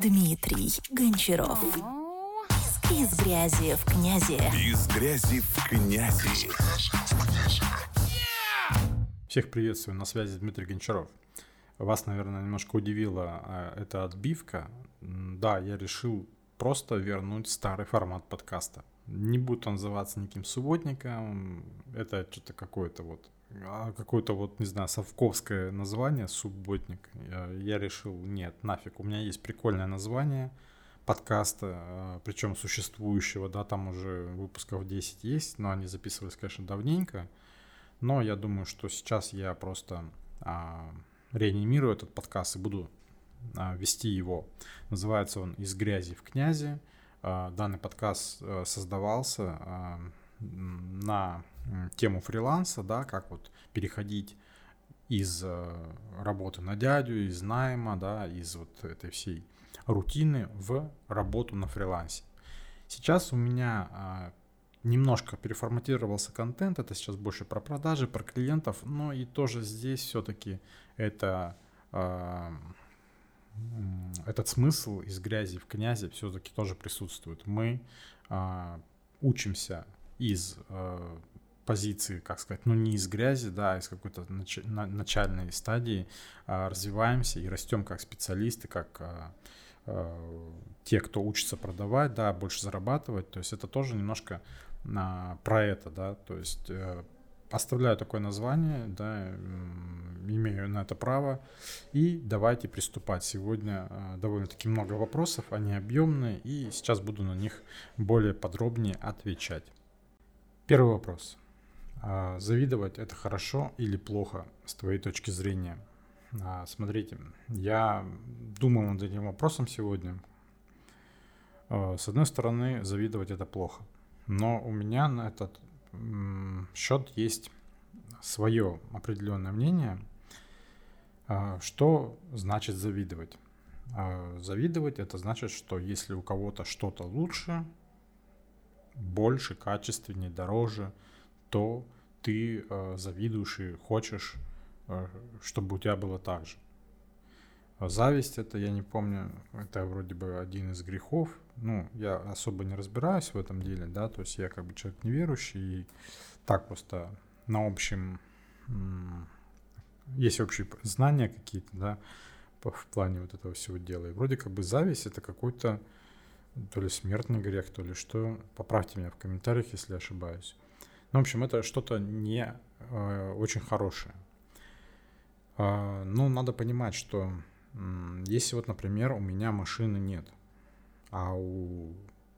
Дмитрий Гончаров. Из грязи в князи. Из грязи в князи. Всех приветствую, на связи Дмитрий Гончаров. Вас, наверное, немножко удивила а, эта отбивка. Да, я решил просто вернуть старый формат подкаста. Не будет он называться никаким субботником, это что-то какое-то вот а какое-то вот, не знаю, совковское название, субботник. Я, решил, нет, нафиг, у меня есть прикольное название подкаста, а, причем существующего, да, там уже выпусков 10 есть, но они записывались, конечно, давненько. Но я думаю, что сейчас я просто а, реанимирую этот подкаст и буду а, вести его. Называется он «Из грязи в князи». А, данный подкаст а, создавался а, на тему фриланса, да, как вот переходить из э, работы на дядю, из найма, да, из вот этой всей рутины в работу на фрилансе. Сейчас у меня а, немножко переформатировался контент, это сейчас больше про продажи, про клиентов, но и тоже здесь все-таки это а, этот смысл из грязи в князи все-таки тоже присутствует. Мы а, учимся из э, позиции, как сказать, ну не из грязи, да, а из какой-то нач- на- начальной стадии э, развиваемся и растем как специалисты, как э, э, те, кто учится продавать, да, больше зарабатывать. То есть это тоже немножко э, про это, да, то есть э, оставляю такое название, да, имею на это право. И давайте приступать. Сегодня э, довольно-таки много вопросов, они объемные, и сейчас буду на них более подробнее отвечать. Первый вопрос. А завидовать это хорошо или плохо с твоей точки зрения? А, смотрите, я думал над этим вопросом сегодня. А, с одной стороны, завидовать это плохо. Но у меня на этот счет есть свое определенное мнение. Что значит завидовать? Завидовать это значит, что если у кого-то что-то лучше, больше, качественнее, дороже, то ты э, завидуешь и хочешь, э, чтобы у тебя было так же. А зависть это, я не помню, это вроде бы один из грехов. Ну, я особо не разбираюсь в этом деле, да, то есть я как бы человек неверующий, и так просто на общем, есть общие знания какие-то, да, в плане вот этого всего дела. И вроде как бы зависть это какой-то то ли смертный грех, то ли что. Поправьте меня в комментариях, если ошибаюсь. Ну, в общем, это что-то не э, очень хорошее. Э, ну, надо понимать, что э, если вот, например, у меня машины нет, а у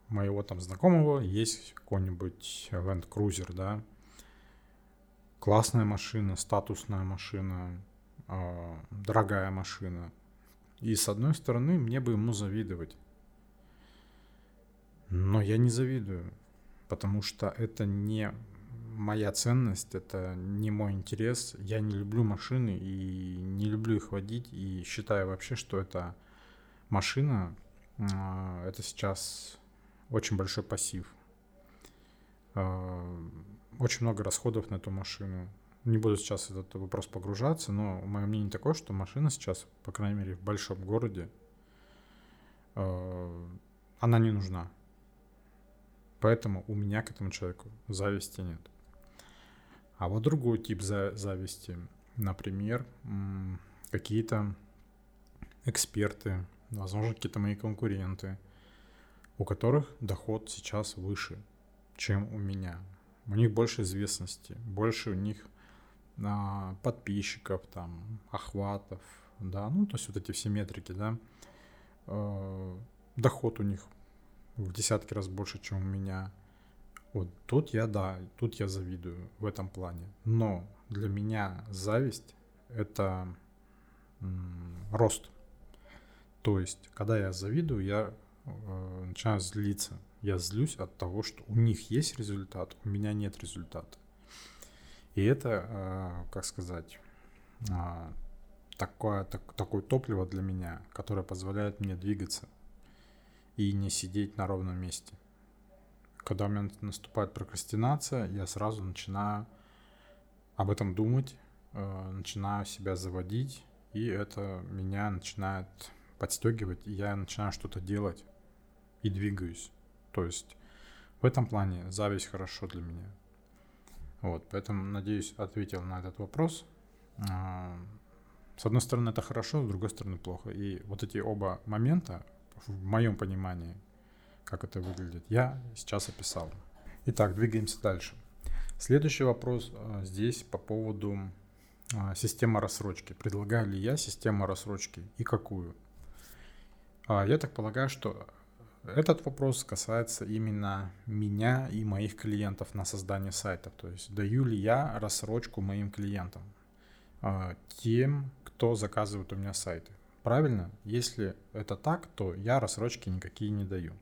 моего там знакомого есть какой-нибудь Land Cruiser, да, классная машина, статусная машина, э, дорогая машина. И с одной стороны, мне бы ему завидовать. Но я не завидую, потому что это не моя ценность, это не мой интерес. Я не люблю машины и не люблю их водить, и считаю вообще, что это машина, а, это сейчас очень большой пассив. А, очень много расходов на эту машину. Не буду сейчас в этот вопрос погружаться, но мое мнение такое, что машина сейчас, по крайней мере, в большом городе, а, она не нужна. Поэтому у меня к этому человеку зависти нет. А вот другой тип зависти, например, какие-то эксперты, возможно, какие-то мои конкуренты, у которых доход сейчас выше, чем у меня. У них больше известности, больше у них а, подписчиков, там, охватов, да, ну, то есть вот эти все метрики, да, э, доход у них в десятки раз больше, чем у меня. Вот тут я, да, тут я завидую в этом плане. Но для меня зависть — это рост. То есть, когда я завидую, я э, начинаю злиться. Я злюсь от того, что у них есть результат, у меня нет результата. И это, э, как сказать, э, такое, так, такое топливо для меня, которое позволяет мне двигаться и не сидеть на ровном месте. Когда у меня наступает прокрастинация, я сразу начинаю об этом думать, э, начинаю себя заводить, и это меня начинает подстегивать, и я начинаю что-то делать и двигаюсь. То есть в этом плане зависть хорошо для меня. Вот, поэтому, надеюсь, ответил на этот вопрос. А, с одной стороны, это хорошо, с другой стороны, плохо. И вот эти оба момента, в моем понимании, как это выглядит, я сейчас описал. Итак, двигаемся дальше. Следующий вопрос а, здесь по поводу а, системы рассрочки. Предлагаю ли я систему рассрочки и какую? Я так полагаю, что этот вопрос касается именно меня и моих клиентов на создание сайта. То есть даю ли я рассрочку моим клиентам, тем, кто заказывает у меня сайты. Правильно? Если это так, то я рассрочки никакие не даю.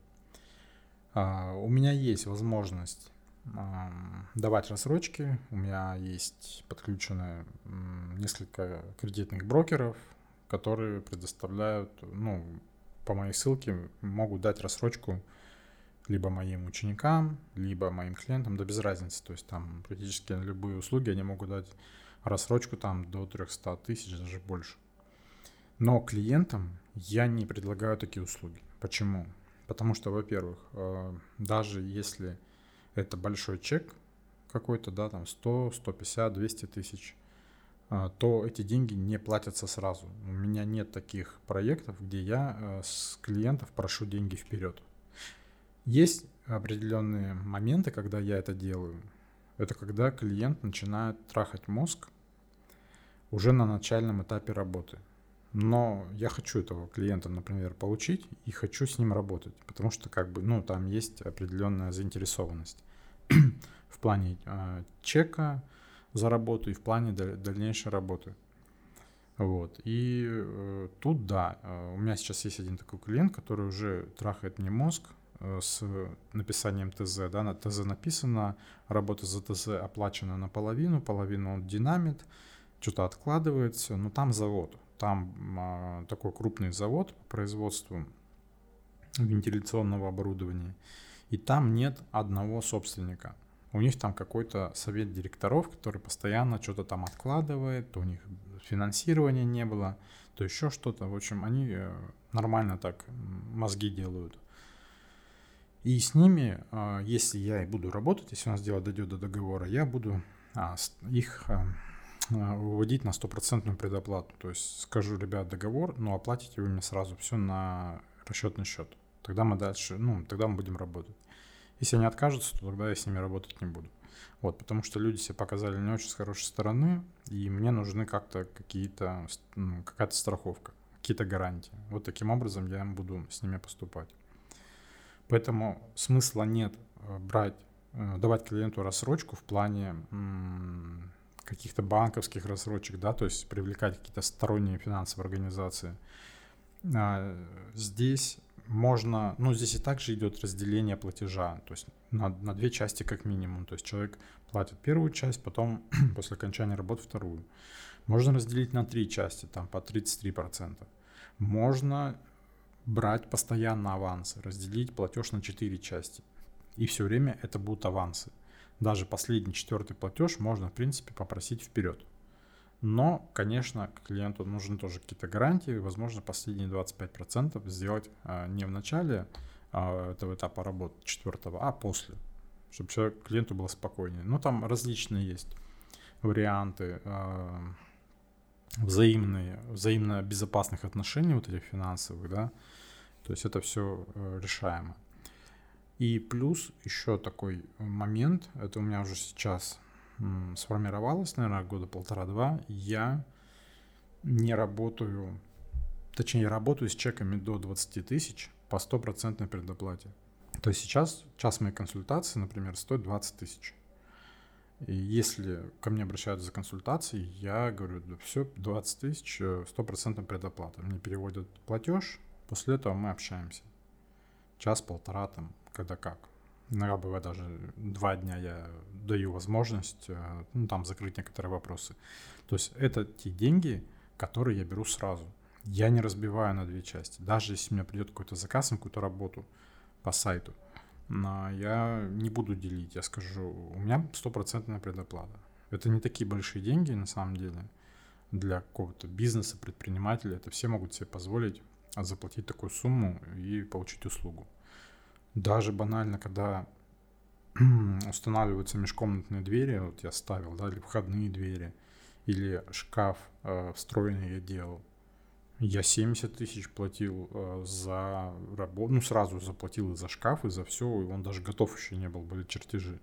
А, у меня есть возможность давать рассрочки. У меня есть подключены несколько кредитных брокеров, которые предоставляют, ну, по моей ссылке могут дать рассрочку либо моим ученикам, либо моим клиентам, да без разницы. То есть там практически любые услуги они могут дать рассрочку там до 300 тысяч, даже больше. Но клиентам я не предлагаю такие услуги. Почему? Потому что, во-первых, э, даже если это большой чек какой-то, да, там 100, 150, 200 тысяч, э, то эти деньги не платятся сразу. У меня нет таких проектов, где я э, с клиентов прошу деньги вперед. Есть определенные моменты, когда я это делаю. Это когда клиент начинает трахать мозг уже на начальном этапе работы. Но я хочу этого клиента, например, получить и хочу с ним работать, потому что как бы, ну, там есть определенная заинтересованность в плане э, чека за работу и в плане дальнейшей работы. Вот. И э, тут, да, э, у меня сейчас есть один такой клиент, который уже трахает мне мозг э, с написанием ТЗ. Да, на ТЗ написано, работа за ТЗ оплачена наполовину, половину он динамит, что-то откладывается, но там завод. Там а, такой крупный завод по производству вентиляционного оборудования. И там нет одного собственника. У них там какой-то совет директоров, который постоянно что-то там откладывает, то у них финансирования не было, то еще что-то. В общем, они э, нормально так мозги делают. И с ними, а, если я и буду работать, если у нас дело дойдет до договора, я буду а, их выводить на стопроцентную предоплату. То есть скажу, ребят, договор, но оплатите вы мне сразу все на расчетный счет. Тогда мы дальше, ну, тогда мы будем работать. Если они откажутся, то тогда я с ними работать не буду. Вот, потому что люди себя показали не очень с хорошей стороны, и мне нужны как-то какие-то, ну, какая-то страховка, какие-то гарантии. Вот таким образом я буду с ними поступать. Поэтому смысла нет э, брать, э, давать клиенту рассрочку в плане каких-то банковских рассрочек, да, то есть привлекать какие-то сторонние финансовые организации. А, здесь можно, ну, здесь и также идет разделение платежа, то есть на, на две части как минимум. То есть человек платит первую часть, потом после окончания работы вторую. Можно разделить на три части, там по 33%. Можно брать постоянно авансы, разделить платеж на четыре части. И все время это будут авансы даже последний четвертый платеж можно, в принципе, попросить вперед. Но, конечно, клиенту нужны тоже какие-то гарантии. Возможно, последние 25% сделать а, не в начале а, этого этапа работы четвертого, а после, чтобы человек, клиенту было спокойнее. Но там различные есть варианты а, взаимные, взаимно безопасных отношений вот этих финансовых, да. То есть это все э, решаемо. И плюс еще такой момент, это у меня уже сейчас сформировалось, наверное, года полтора-два, я не работаю, точнее, работаю с чеками до 20 тысяч по стопроцентной предоплате. То есть сейчас час моей консультации, например, стоит 20 тысяч. И если ко мне обращаются за консультацией, я говорю, да все, 20 тысяч, э, стопроцентная предоплата. Мне переводят платеж, после этого мы общаемся. Час-полтора там, когда как. Иногда бывает даже два дня я даю возможность э, ну, там закрыть некоторые вопросы. То есть это те деньги, которые я беру сразу. Я не разбиваю на две части. Даже если у меня придет какой-то заказ на какую-то работу по сайту, я не буду делить. Я скажу, у меня стопроцентная предоплата. Это не такие большие деньги на самом деле для какого-то бизнеса, предпринимателя. Это все могут себе позволить заплатить такую сумму и получить услугу. Даже банально, когда устанавливаются межкомнатные двери, вот я ставил, да, или входные двери, или шкаф э, встроенный я делал. Я 70 тысяч платил э, за работу, ну сразу заплатил и за шкаф, и за все, и он даже готов еще не был, были чертежи.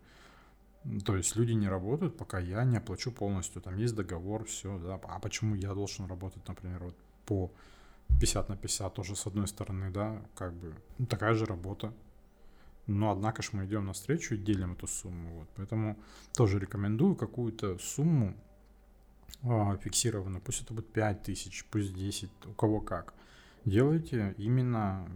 То есть люди не работают, пока я не оплачу полностью. Там есть договор, все, да. А почему я должен работать, например, вот по 50 на 50 тоже с одной стороны, да, как бы такая же работа. Но однако же мы идем навстречу и делим эту сумму. Вот. Поэтому тоже рекомендую какую-то сумму а, фиксированную. Пусть это будет 5 тысяч, пусть 10, у кого как. Делайте именно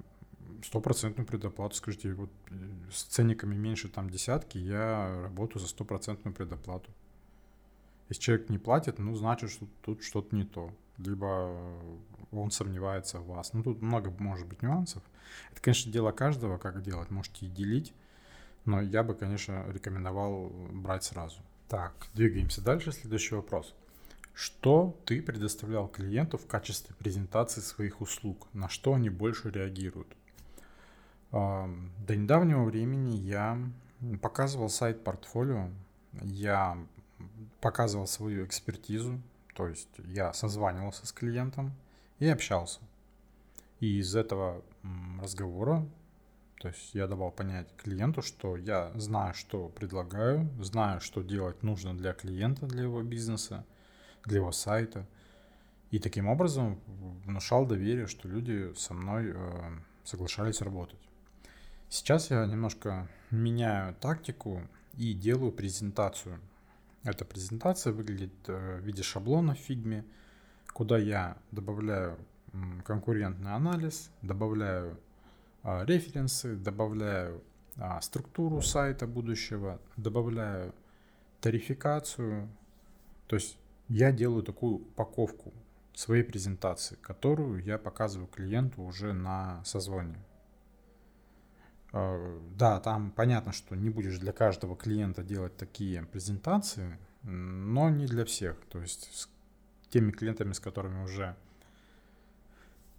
стопроцентную предоплату. Скажите, вот э, с ценниками меньше там десятки, я работаю за стопроцентную предоплату. Если человек не платит, ну, значит, что тут что-то не то. Либо он сомневается в вас. Ну, тут много может быть нюансов. Это, конечно, дело каждого, как делать. Можете и делить. Но я бы, конечно, рекомендовал брать сразу. Так, двигаемся дальше. Следующий вопрос. Что ты предоставлял клиенту в качестве презентации своих услуг? На что они больше реагируют? До недавнего времени я показывал сайт портфолио, я показывал свою экспертизу, то есть я созванивался с клиентом и общался. И из этого разговора, то есть я давал понять клиенту, что я знаю, что предлагаю, знаю, что делать нужно для клиента, для его бизнеса, для его сайта. И таким образом внушал доверие, что люди со мной э, соглашались работать. Сейчас я немножко меняю тактику и делаю презентацию. Эта презентация выглядит э, в виде шаблона в фигме, куда я добавляю конкурентный анализ, добавляю а, референсы, добавляю а, структуру сайта будущего, добавляю тарификацию. То есть я делаю такую упаковку своей презентации, которую я показываю клиенту уже на созвоне. А, да, там понятно, что не будешь для каждого клиента делать такие презентации, но не для всех. То есть с теми клиентами, с которыми уже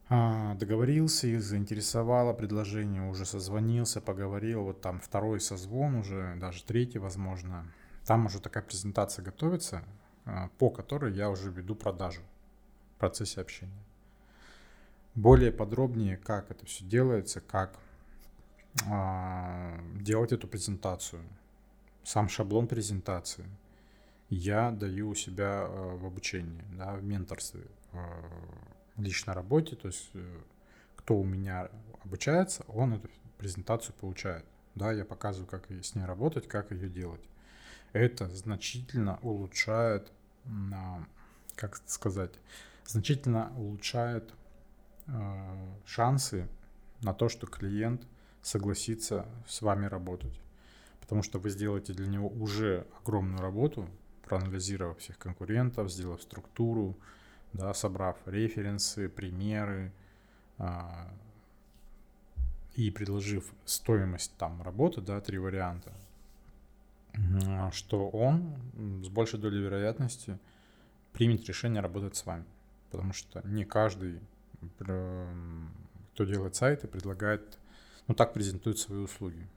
а, договорился, их заинтересовало предложение, уже созвонился, поговорил, вот там второй созвон уже, даже третий, возможно. Там уже такая презентация готовится, а, по которой я уже веду продажу в процессе общения. Более подробнее, как это все делается, как делать эту презентацию, сам шаблон презентации я даю у себя а, в обучении, да, в менторстве, а, в личной работе, то есть э, кто у меня обучается, он эту презентацию получает. Да, я показываю, как с ней работать, как ее делать. Это значительно улучшает, как сказать, значительно улучшает шансы на то, что клиент – согласиться с вами работать. Потому что вы сделаете для него уже огромную работу, проанализировав всех конкурентов, сделав структуру, да, собрав референсы, примеры а, и предложив стоимость там работы, да, три варианта, что он с большей долей вероятности примет решение работать с вами. Потому что не каждый, кто делает сайты, предлагает ну, так презентует свои услуги.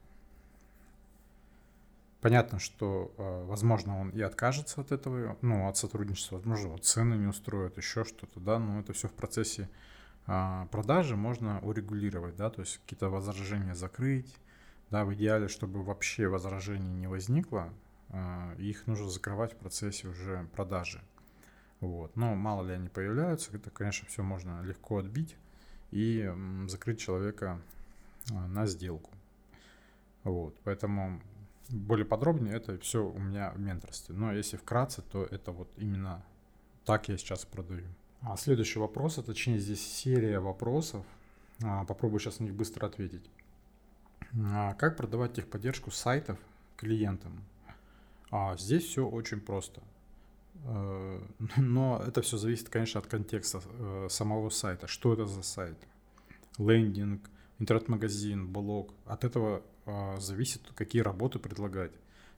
Понятно, что, э, возможно, он и откажется от этого, ну, от сотрудничества, возможно, вот цены не устроят, еще что-то, да, но это все в процессе а, продажи можно урегулировать, да, то есть какие-то возражения закрыть, да, в идеале, чтобы вообще возражений не возникло, а, их нужно закрывать в процессе уже продажи. Вот. Но мало ли они появляются, это, конечно, все можно легко отбить и закрыть человека на сделку. Вот, поэтому более подробнее это все у меня в менторстве. Но если вкратце, то это вот именно так я сейчас продаю. А следующий вопрос, а точнее здесь серия вопросов. А, попробую сейчас на них быстро ответить. А, как продавать техподдержку сайтов клиентам? А, здесь все очень просто. Э, но это все зависит, конечно, от контекста э, самого сайта. Что это за сайт? Лендинг, интернет-магазин, блог. От этого э, зависит, какие работы предлагать.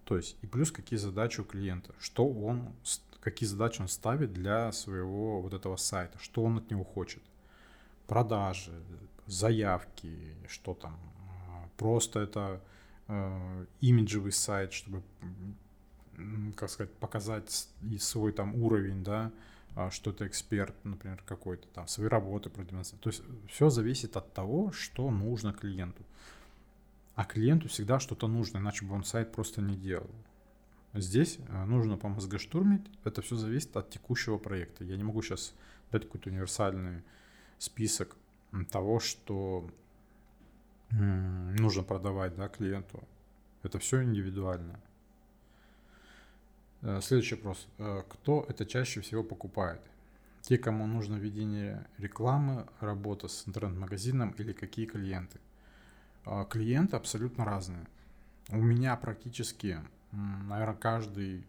То есть и плюс какие задачи у клиента, что он, какие задачи он ставит для своего вот этого сайта, что он от него хочет. продажи, заявки, что там. Просто это э, имиджевый сайт, чтобы, как сказать, показать свой там уровень, да, а, что это эксперт, например, какой-то там, свои работы продемонстрировать. То есть все зависит от того, что нужно клиенту. А клиенту всегда что-то нужно, иначе бы он сайт просто не делал. Здесь э, нужно по мозгоштурмить. Это все зависит от текущего проекта. Я не могу сейчас дать какой-то универсальный список того, что нужно продавать да, клиенту. Это все индивидуально. Э, следующий вопрос. Э, кто это чаще всего покупает? Те, кому нужно ведение рекламы, работа с интернет-магазином или какие клиенты? Клиенты абсолютно разные. У меня практически наверное, каждый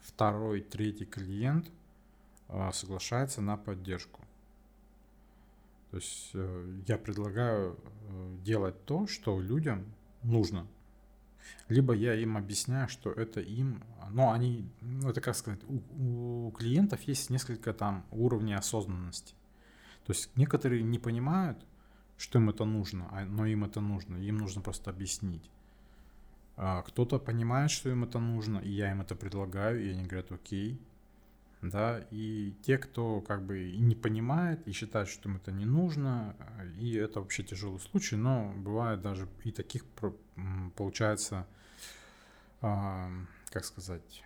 второй, третий клиент соглашается на поддержку. То есть э, я предлагаю э, делать то, что людям нужно. Либо я им объясняю, что это им, но они, ну это как сказать, у, у клиентов есть несколько там уровней осознанности. То есть некоторые не понимают, что им это нужно, а, но им это нужно, им нужно просто объяснить. А, кто-то понимает, что им это нужно, и я им это предлагаю, и они говорят, окей. Да, и те, кто как бы не понимает и считает, что им это не нужно, и это вообще тяжелый случай, но бывает даже и таких получается, а, как сказать,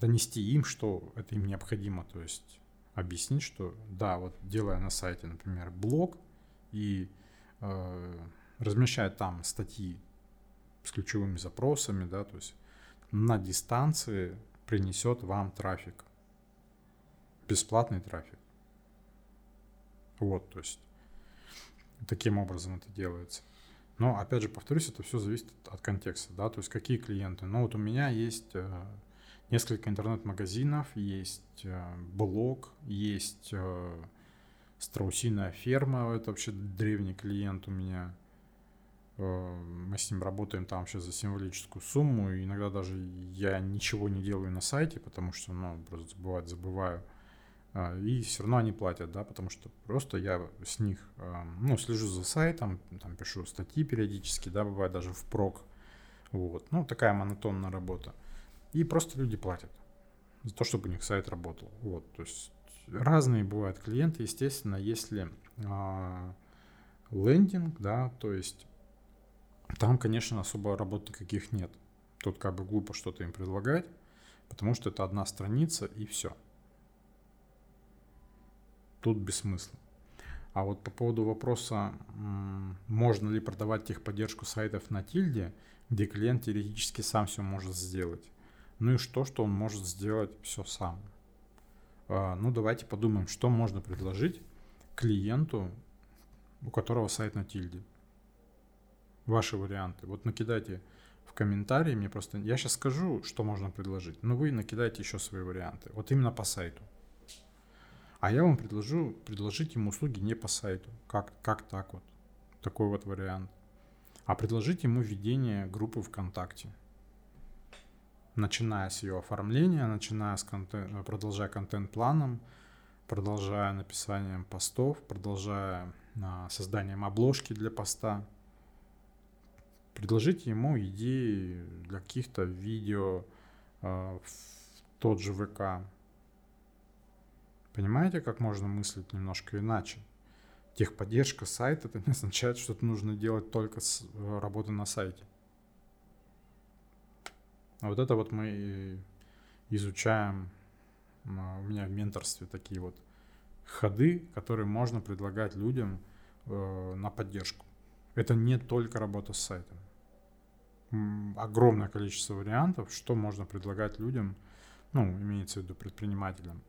донести им, что это им необходимо, то есть объяснить, что да, вот делая на сайте, например, блог и э, размещая там статьи с ключевыми запросами, да, то есть на дистанции принесет вам трафик. Бесплатный трафик. Вот, то есть таким образом это делается. Но, опять же, повторюсь, это все зависит от контекста, да, то есть какие клиенты. Ну, вот у меня есть э, несколько интернет-магазинов, есть э, блог, есть э, страусиная ферма, это вообще древний клиент у меня – мы с ним работаем там сейчас за символическую сумму. И иногда даже я ничего не делаю на сайте, потому что, ну, просто забывать забываю. А, и все равно они платят, да, потому что просто я с них, э, ну, слежу за сайтом, там пишу статьи периодически, да, бывает даже в прок. Вот. Ну, такая монотонная работа. И просто люди платят за то, чтобы у них сайт работал. Вот. То есть разные бывают клиенты, естественно, если а, лендинг, да, то есть там, конечно, особо работы каких нет. Тут как бы глупо что-то им предлагать, потому что это одна страница и все. Тут без смысла. А вот по поводу вопроса, можно ли продавать техподдержку сайтов на тильде, где клиент теоретически сам все может сделать. Ну и что, что он может сделать все сам. А, ну давайте подумаем, что можно предложить клиенту, у которого сайт на тильде ваши варианты. Вот накидайте в комментарии мне просто... Я сейчас скажу, что можно предложить, но вы накидайте еще свои варианты. Вот именно по сайту. А я вам предложу предложить ему услуги не по сайту. Как, как так вот? Такой вот вариант. А предложить ему введение группы ВКонтакте. Начиная с ее оформления, начиная с контент, продолжая контент-планом, продолжая написанием постов, продолжая а, созданием обложки для поста – предложите ему идеи для каких-то видео э, в тот же ВК. Понимаете, как можно мыслить немножко иначе? Техподдержка сайта это не означает, что это нужно делать только с э, работы на сайте. А вот это вот мы изучаем у меня в менторстве такие вот ходы, которые можно предлагать людям э, на поддержку. Это не только работа с сайтом огромное количество вариантов, что можно предлагать людям, ну, имеется в виду предпринимателям.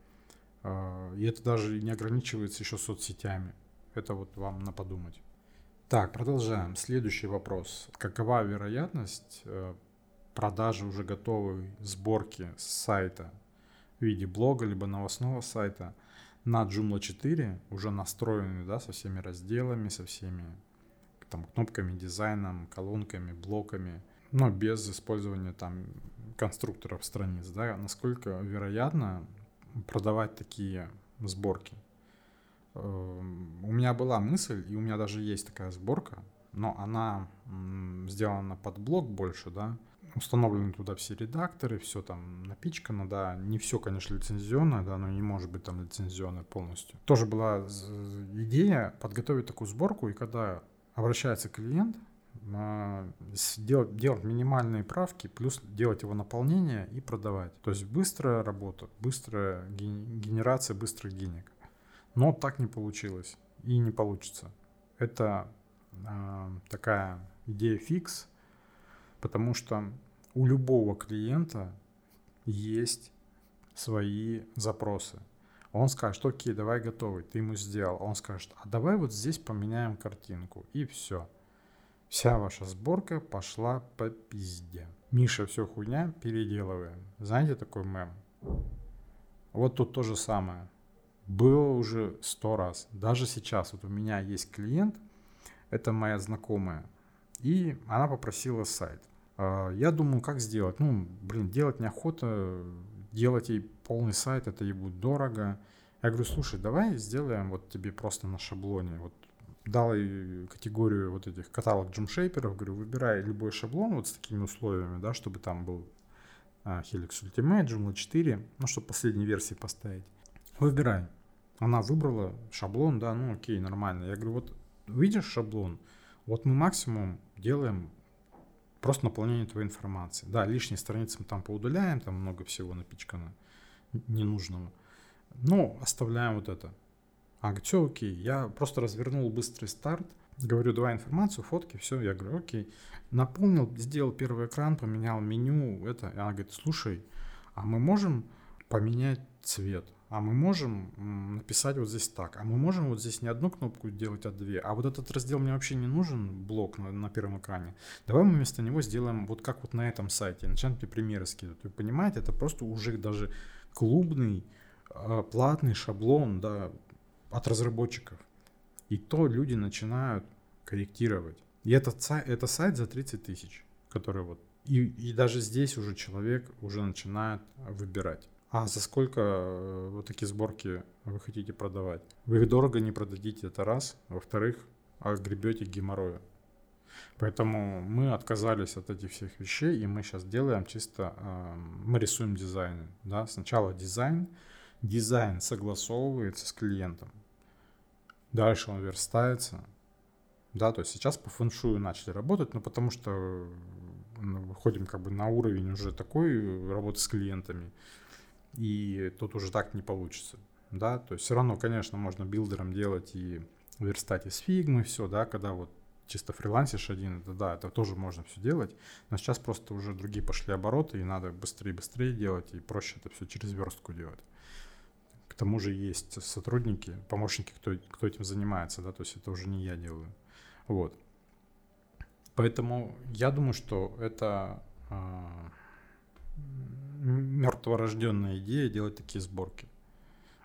А, и это даже не ограничивается еще соцсетями. Это вот вам на подумать. Так, продолжаем. Следующий вопрос. Какова вероятность э, продажи уже готовой сборки с сайта в виде блога либо новостного сайта на Joomla 4, уже настроенный, да, со всеми разделами, со всеми там кнопками, дизайном, колонками, блоками, но без использования там конструкторов страниц, да, насколько вероятно продавать такие сборки. у меня была мысль, и у меня даже есть такая сборка, но она сделана под блок больше, да, установлены туда все редакторы, все там напичкано, да, не все, конечно, лицензионное, да, но не может быть там лицензионное полностью. Тоже была идея подготовить такую сборку, и когда обращается клиент, делать, делать минимальные правки, плюс делать его наполнение и продавать. То есть быстрая работа, быстрая генерация быстрых денег. Но так не получилось и не получится. Это э, такая идея фикс, потому что у любого клиента есть свои запросы. Он скажет, окей, давай готовый, ты ему сделал. Он скажет, а давай вот здесь поменяем картинку. И все. Вся ваша сборка пошла по пизде. Миша, все хуйня, переделываем. Знаете такой мем? Вот тут то же самое. Было уже сто раз. Даже сейчас. Вот у меня есть клиент, это моя знакомая. И она попросила сайт. А, я думаю, как сделать? Ну, блин, делать неохота, делать ей полный сайт, это ей будет дорого. Я говорю, слушай, давай сделаем вот тебе просто на шаблоне. Вот дал ей категорию вот этих каталог джумшейперов, говорю, выбирай любой шаблон вот с такими условиями, да, чтобы там был а, Helix Ultimate, Joomla 4, ну, чтобы последней версии поставить. Выбирай. Она выбрала шаблон, да, ну окей, нормально. Я говорю, вот видишь шаблон, вот мы максимум делаем просто наполнение твоей информации. Да, лишние страницы мы там поудаляем, там много всего напичкано ненужного. Но оставляем вот это. А, говорит, все окей. Я просто развернул быстрый старт, говорю, давай информацию, фотки, все. Я говорю, окей. Наполнил, сделал первый экран, поменял меню, это. И она говорит, слушай, а мы можем поменять цвет? а мы можем написать вот здесь так, а мы можем вот здесь не одну кнопку делать, а две, а вот этот раздел мне вообще не нужен, блок на, на первом экране. Давай мы вместо него сделаем вот как вот на этом сайте, начнем тебе примеры скидывать. Вы понимаете, это просто уже даже клубный, а, платный шаблон, да, от разработчиков. И то люди начинают корректировать. И этот это сайт за 30 тысяч, который вот, и, и даже здесь уже человек уже начинает выбирать. А за сколько э, вот такие сборки вы хотите продавать? Вы их дорого не продадите, это раз. Во-вторых, огребете геморроя. Поэтому мы отказались от этих всех вещей, и мы сейчас делаем чисто, э, мы рисуем дизайны. Да? Сначала дизайн, дизайн согласовывается с клиентом, дальше он верстается. Да, то есть сейчас по фэншую начали работать, но потому что ну, выходим как бы на уровень уже такой работы с клиентами, и тут уже так не получится, да, то есть все равно, конечно, можно билдером делать и верстать из фигмы, все, да, когда вот чисто фрилансишь один, это да, это тоже можно все делать, но сейчас просто уже другие пошли обороты, и надо быстрее-быстрее делать, и проще это все через верстку делать. К тому же есть сотрудники, помощники, кто, кто этим занимается, да, то есть это уже не я делаю. Вот. Поэтому я думаю, что это а, мертворожденная идея делать такие сборки.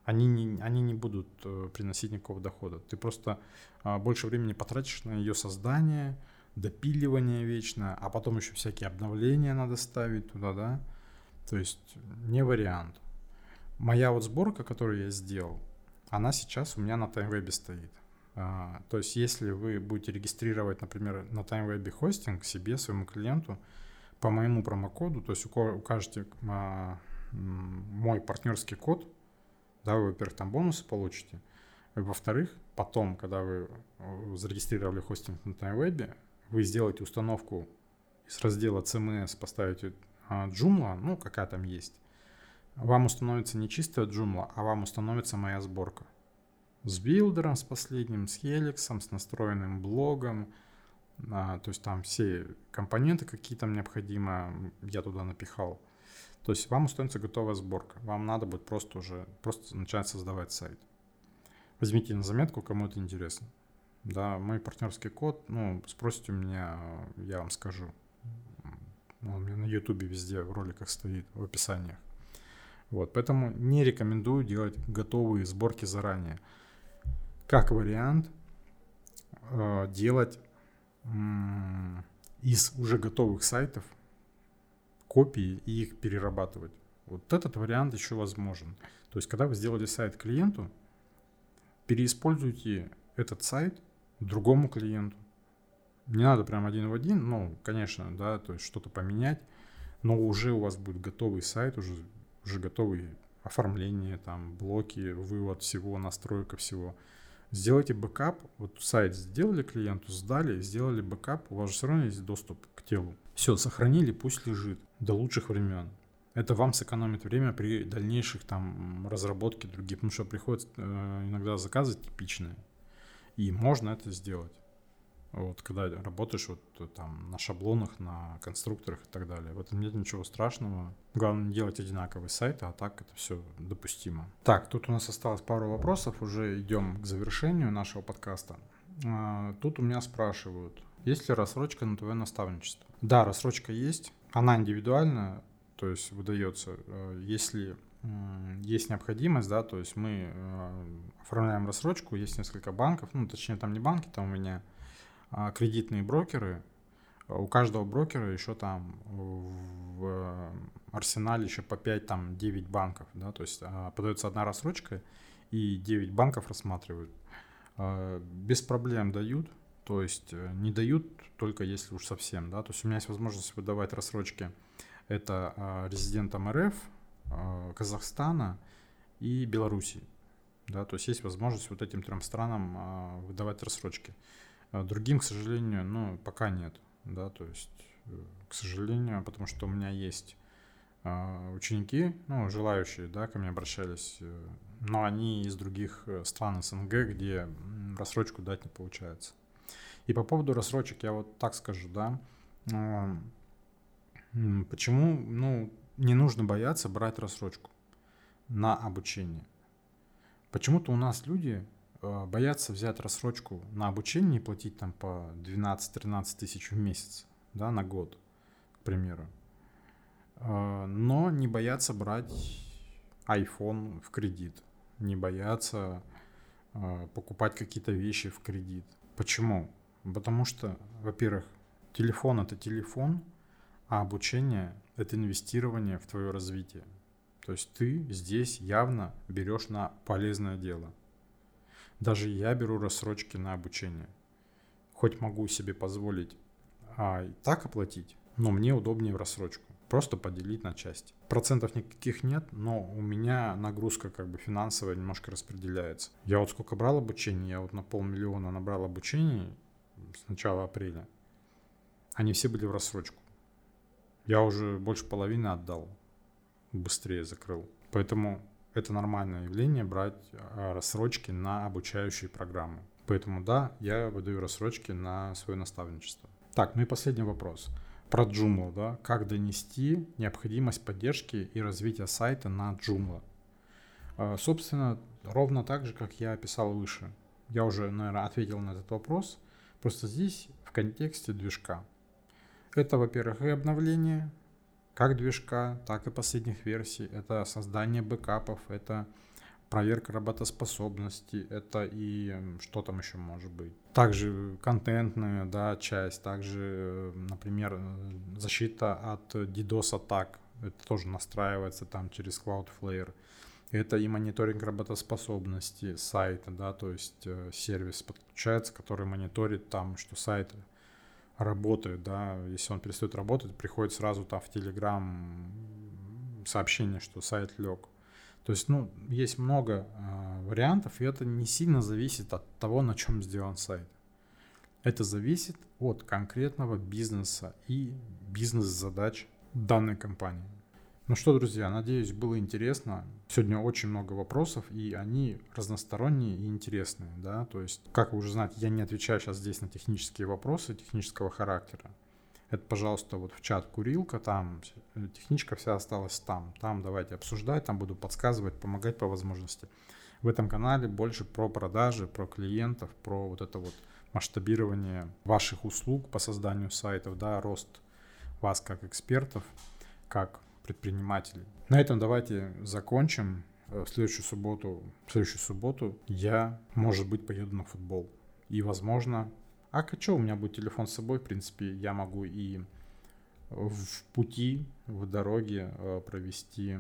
Они не, они не будут э, приносить никакого дохода. Ты просто э, больше времени потратишь на ее создание, допиливание вечно, а потом еще всякие обновления надо ставить туда, да. То есть не вариант. Моя вот сборка, которую я сделал, она сейчас у меня на TimeWeb стоит. А, то есть если вы будете регистрировать, например, на TimeWeb хостинг себе, своему клиенту, по моему промокоду, то есть укажете а, мой партнерский код, да, вы, во-первых, там бонусы получите, во-вторых, потом, когда вы э, зарегистрировали хостинг на TimeWeb, вы сделаете установку из раздела CMS, поставите а, Joomla, ну, какая там есть, вам установится не чистая Joomla, а вам установится моя сборка. С билдером, с последним, с Helix, с настроенным блогом, а, то есть там все компоненты, какие там необходимо, я туда напихал. То есть вам установится готовая сборка. Вам надо будет просто уже просто начать создавать сайт. Возьмите на заметку, кому это интересно. Да, мой партнерский код, ну, спросите у меня, я вам скажу. Он у меня на ютубе везде в роликах стоит, в описаниях. Вот, поэтому не рекомендую делать готовые сборки заранее. Как вариант, э, делать из уже готовых сайтов копии и их перерабатывать. Вот этот вариант еще возможен. То есть, когда вы сделали сайт клиенту, переиспользуйте этот сайт другому клиенту. Не надо прям один в один, ну, конечно, да, то есть что-то поменять, но уже у вас будет готовый сайт, уже, уже готовый оформление, там, блоки, вывод всего, настройка всего. Сделайте бэкап, вот сайт сделали клиенту, сдали, сделали бэкап, у вас же все равно есть доступ к телу. Все, сохранили, пусть лежит до лучших времен. Это вам сэкономит время при дальнейших там разработке других, потому что приходят э, иногда заказы типичные, и можно это сделать. Вот, когда работаешь вот э, там на шаблонах, на конструкторах и так далее. В этом нет ничего страшного. Главное не делать одинаковый сайт, а так это все допустимо. Так, тут у нас осталось пару вопросов, уже идем к завершению нашего подкаста. А, тут у меня спрашивают, есть ли рассрочка на твое наставничество? Да, рассрочка есть. Она индивидуальная, то есть выдается, э, если есть необходимость, да, то есть мы э, оформляем рассрочку, есть несколько банков, ну, точнее, там не банки, там у меня кредитные брокеры, у каждого брокера еще там в арсенале еще по 5, там 9 банков, да, то есть а, подается одна рассрочка и 9 банков рассматривают. А, без проблем дают, то есть э, не дают только если уж совсем, да, то есть у меня есть возможность выдавать рассрочки, это а, резидентам РФ, Казахстана и Белоруссии, да, то есть есть возможность вот этим трем странам выдавать рассрочки. А другим, к сожалению, ну, пока нет, да, то есть, э, к сожалению, потому что у меня есть а, ученики, ну, желающие, да, ко мне обращались, э, но они из других э, стран СНГ, где рассрочку дать не получается. И по поводу рассрочек я вот так скажу, да, почему, ну, не нужно бояться брать рассрочку на обучение. Почему-то у нас люди боятся взять рассрочку на обучение и платить там по 12-13 тысяч в месяц, да, на год, к примеру. Э, но не боятся брать iPhone в кредит, не боятся э, покупать какие-то вещи в кредит. Почему? Потому что, во-первых, телефон это телефон, а обучение это инвестирование в твое развитие. То есть ты здесь явно берешь на полезное дело – даже я беру рассрочки на обучение. Хоть могу себе позволить а, и так оплатить, но мне удобнее в рассрочку. Просто поделить на части. Процентов никаких нет, но у меня нагрузка как бы финансовая немножко распределяется. Я вот сколько брал обучение, я вот на полмиллиона набрал обучение с начала апреля. Они все были в рассрочку. Я уже больше половины отдал. Быстрее закрыл. Поэтому это нормальное явление брать а, рассрочки на обучающие программы. Поэтому да, я выдаю рассрочки на свое наставничество. Так, ну и последний вопрос. Про Joomla, да, как донести необходимость поддержки и развития сайта на Joomla. А, собственно, ровно так же, как я описал выше. Я уже, наверное, ответил на этот вопрос. Просто здесь в контексте движка. Это, во-первых, и обновление, как движка, так и последних версий. Это создание бэкапов, это проверка работоспособности, это и что там еще может быть. Также контентная да, часть, также, э, например, защита от DDoS атак. Это тоже настраивается там через Cloudflare. Это и мониторинг работоспособности сайта, да, то есть э, сервис подключается, который мониторит там, что сайт работает, да, если он перестает работать, приходит сразу там в Телеграм сообщение, что сайт лег. То есть, ну, есть много э, вариантов, и это не сильно зависит от того, на чем сделан сайт. Это зависит от конкретного бизнеса и бизнес-задач данной компании. Ну что, друзья, надеюсь, было интересно. Сегодня очень много вопросов, и они разносторонние и интересные, да, то есть, как вы уже знаете, я не отвечаю сейчас здесь на технические вопросы технического характера. Это, пожалуйста, вот в чат Курилка, там техничка вся осталась там. Там давайте обсуждать, там буду подсказывать, помогать по возможности. В этом канале больше про продажи, про клиентов, про вот это вот масштабирование ваших услуг по созданию сайтов, да, рост вас как экспертов, как предпринимателей. На этом давайте закончим. Э, в следующую субботу, в следующую субботу я, может быть, поеду на футбол. И, возможно, а что, у меня будет телефон с собой, в принципе, я могу и в пути, в дороге э, провести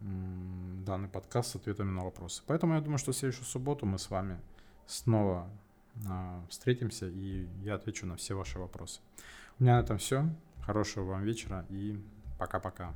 данный подкаст с ответами на вопросы. Поэтому я думаю, что в следующую субботу мы с вами снова а, встретимся, и я отвечу на все ваши вопросы. У меня на этом все. Хорошего вам вечера и пока-пока.